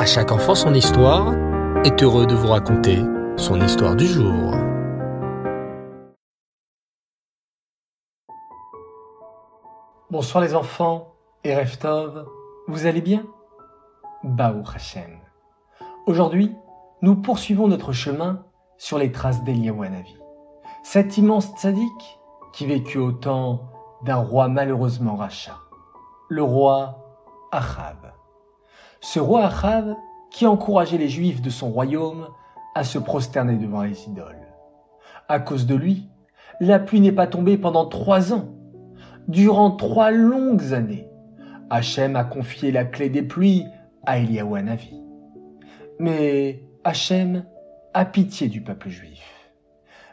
À chaque enfant son histoire est heureux de vous raconter son histoire du jour. Bonsoir les enfants et Reftov, vous allez bien? Baou Hashem. Aujourd'hui, nous poursuivons notre chemin sur les traces d'Eliyahu Hanavi, cet immense tzaddik qui vécut au temps d'un roi malheureusement rachat, le roi Achav. Ce roi Achav qui encourageait les juifs de son royaume à se prosterner devant les idoles. À cause de lui, la pluie n'est pas tombée pendant trois ans. Durant trois longues années, Hachem a confié la clé des pluies à Eliyahu. Mais Hachem a pitié du peuple juif.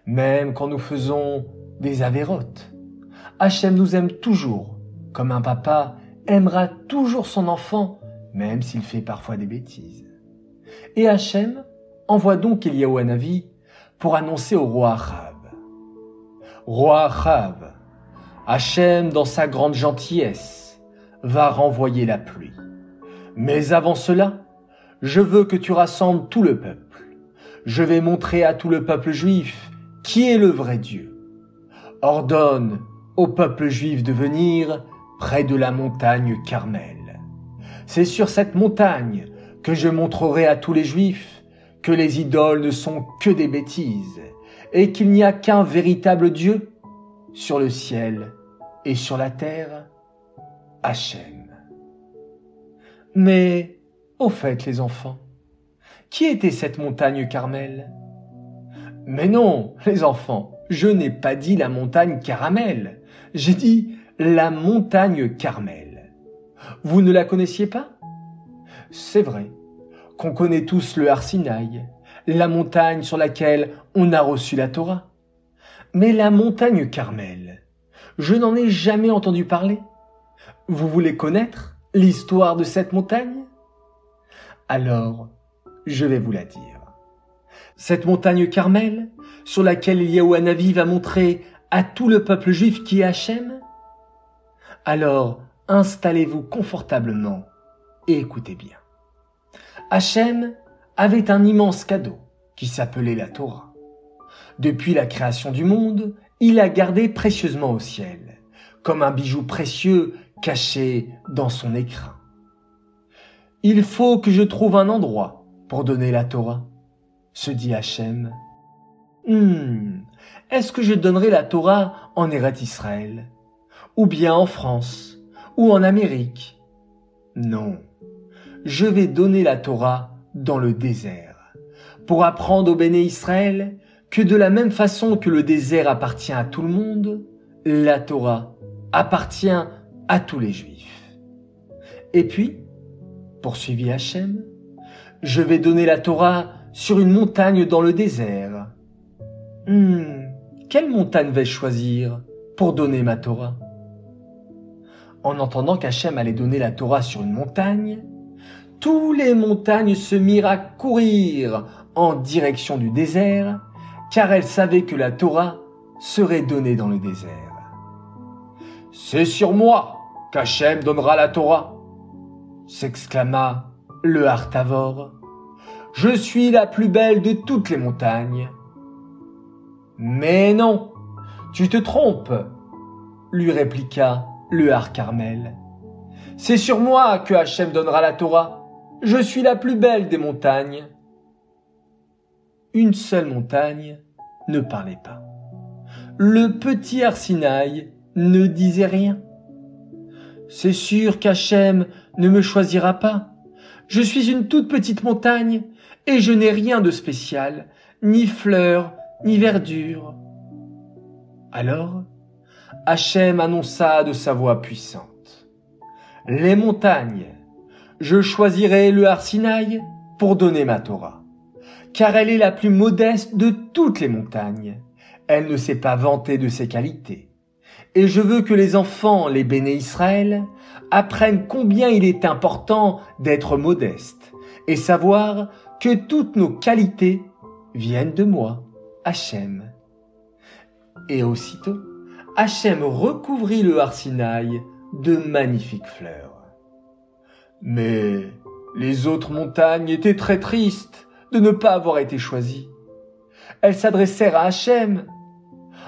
Même quand nous faisons des avérotes, Hachem nous aime toujours, comme un papa aimera toujours son enfant, même s'il fait parfois des bêtises. Et Hachem envoie donc Eliyahu Hanavi pour annoncer au roi Achav. Roi Achav, Hachem, dans sa grande gentillesse, va renvoyer la pluie. Mais avant cela, je veux que tu rassembles tout le peuple. Je vais montrer à tout le peuple juif qui est le vrai Dieu. Ordonne au peuple juif de venir près de la montagne Carmel. C'est sur cette montagne que je montrerai à tous les juifs que les idoles ne sont que des bêtises et qu'il n'y a qu'un véritable Dieu sur le ciel et sur la terre, Hachem. Mais, au fait, les enfants, qui était cette montagne Carmel? Mais non, les enfants, je n'ai pas dit la montagne Caramel, j'ai dit la montagne Carmel. Vous ne la connaissiez pas? C'est vrai qu'on connaît tous le Arsinaï, la montagne sur laquelle on a reçu la Torah. Mais la montagne Carmel, je n'en ai jamais entendu parler. Vous voulez connaître l'histoire de cette montagne? Alors, je vais vous la dire. Cette montagne Carmel, sur laquelle Eliyahu va montrer à tout le peuple juif qui est Hachem? Alors, installez-vous confortablement et écoutez bien. Hachem avait un immense cadeau qui s'appelait la Torah. Depuis la création du monde, il l'a gardé précieusement au ciel, comme un bijou précieux caché dans son écrin. Il faut que je trouve un endroit pour donner la Torah, se dit Hachem. Hmm, est-ce que je donnerai la Torah en Eret Israël Ou bien en France? Ou en Amérique? Non, je vais donner la Torah dans le désert, pour apprendre au béné Israël que de la même façon que le désert appartient à tout le monde, la Torah appartient à tous les Juifs. Et puis, poursuivit Hachem, je vais donner la Torah sur une montagne dans le désert. Hmm, quelle montagne vais-je choisir pour donner ma Torah? En entendant qu'Hachem allait donner la Torah sur une montagne, tous les montagnes se mirent à courir en direction du désert, car elles savaient que la Torah serait donnée dans le désert. C'est sur moi qu'Hachem donnera la Torah, s'exclama le Hartavor. Je suis la plus belle de toutes les montagnes. Mais non, tu te trompes, lui répliqua le Har Carmel. C'est sur moi que Hachem donnera la Torah. Je suis la plus belle des montagnes. Une seule montagne ne parlait pas. Le petit Arsinaï ne disait rien. C'est sûr qu'Hachem ne me choisira pas. Je suis une toute petite montagne et je n'ai rien de spécial, ni fleurs, ni verdure. Alors, Hachem annonça de sa voix puissante. Les montagnes, je choisirai le Arsinaï pour donner ma Torah, car elle est la plus modeste de toutes les montagnes. Elle ne s'est pas vantée de ses qualités. Et je veux que les enfants, les béné Israël, apprennent combien il est important d'être modeste et savoir que toutes nos qualités viennent de moi, Hachem. Et aussitôt, Hachem recouvrit le Arsinaï de magnifiques fleurs. Mais Les autres montagnes étaient très tristes de ne pas avoir été choisies. Elles s'adressèrent à Hachem.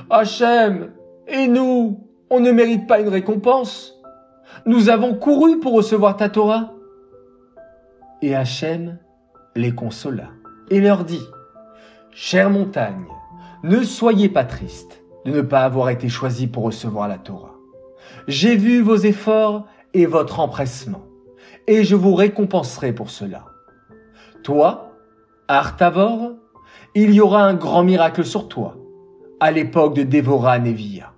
Hachem, et nous, on ne mérite pas une récompense. Nous avons couru pour recevoir ta Torah. Et Hachem les consola et leur dit, Chère montagne, ne soyez pas tristes de ne pas avoir été choisis pour recevoir la Torah. J'ai vu vos efforts et votre empressement, et je vous récompenserai pour cela. Toi, Artavor, il y aura un grand miracle sur toi, à l'époque de Dévora Nevia.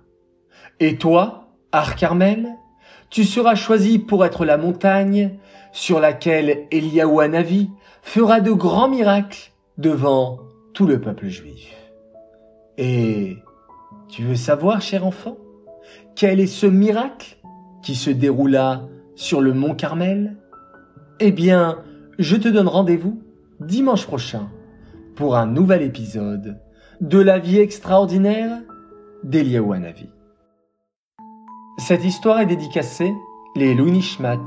Et toi, Ar-Carmel, tu seras choisi pour être la montagne sur laquelle Eliaou Hanavi fera de grands miracles devant tout le peuple juif. Et tu veux savoir, cher enfant, quel est ce miracle qui se déroula sur le mont Carmel? Eh bien, je te donne rendez-vous dimanche prochain pour un nouvel épisode de la vie extraordinaire d'Eliaou Hanavi. Cette histoire est dédicacée les Nishmat,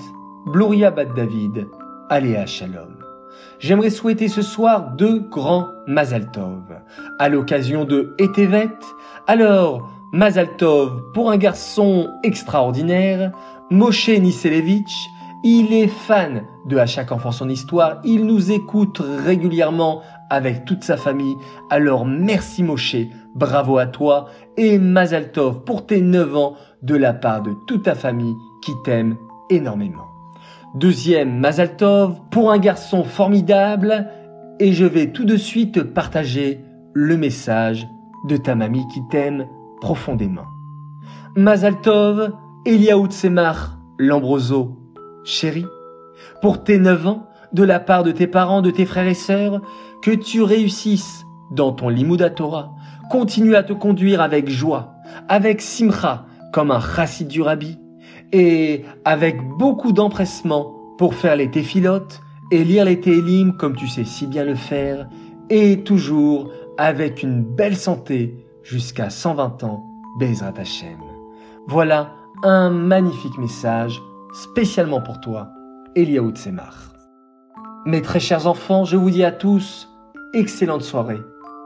Gloria Bad David, Aléa Shalom. J'aimerais souhaiter ce soir deux grands Mazal Tov. À l'occasion de Etevet, alors Mazal Tov pour un garçon extraordinaire, Moshe Niselevich, il est fan de À chaque enfant son histoire, il nous écoute régulièrement avec toute sa famille. Alors merci Moshe, bravo à toi et Mazal Tov pour tes 9 ans de la part de toute ta famille qui t'aime énormément. Deuxième Mazaltov pour un garçon formidable et je vais tout de suite partager le message de ta mamie qui t'aime profondément. Mazaltov, Eliaout Semar, Lambroso, chérie, pour tes 9 ans, de la part de tes parents, de tes frères et sœurs, que tu réussisses dans ton Limouda Torah, continue à te conduire avec joie, avec simcha, comme un chassid du rabbi, et avec beaucoup d'empressement pour faire les téphilotes et lire les télim comme tu sais si bien le faire, et toujours avec une belle santé jusqu'à 120 ans, Bezrat Hashem. Voilà un magnifique message spécialement pour toi, Eliaout Semar. Mes très chers enfants, je vous dis à tous, excellente soirée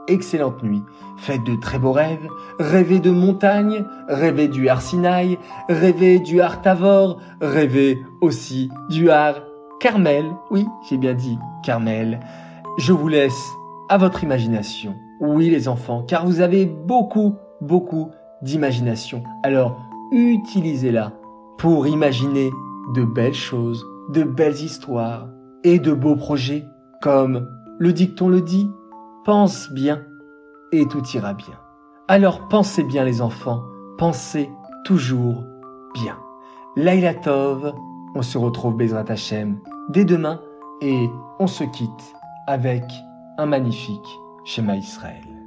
excellente nuit. Faites de très beaux rêves, rêvez de montagnes, rêvez du Arsinaï, rêvez du Tavor, rêvez aussi du Har Carmel. Oui, j'ai bien dit Carmel. Je vous laisse à votre imagination. Oui, les enfants, car vous avez beaucoup, beaucoup d'imagination. Alors, utilisez-la pour imaginer de belles choses, de belles histoires et de beaux projets, comme le dicton le dit, pense bien et tout ira bien. Alors pensez bien les enfants, pensez toujours bien. Laila Tov, on se retrouve Bezrat Hashem dès demain et on se quitte avec un magnifique schéma Israël.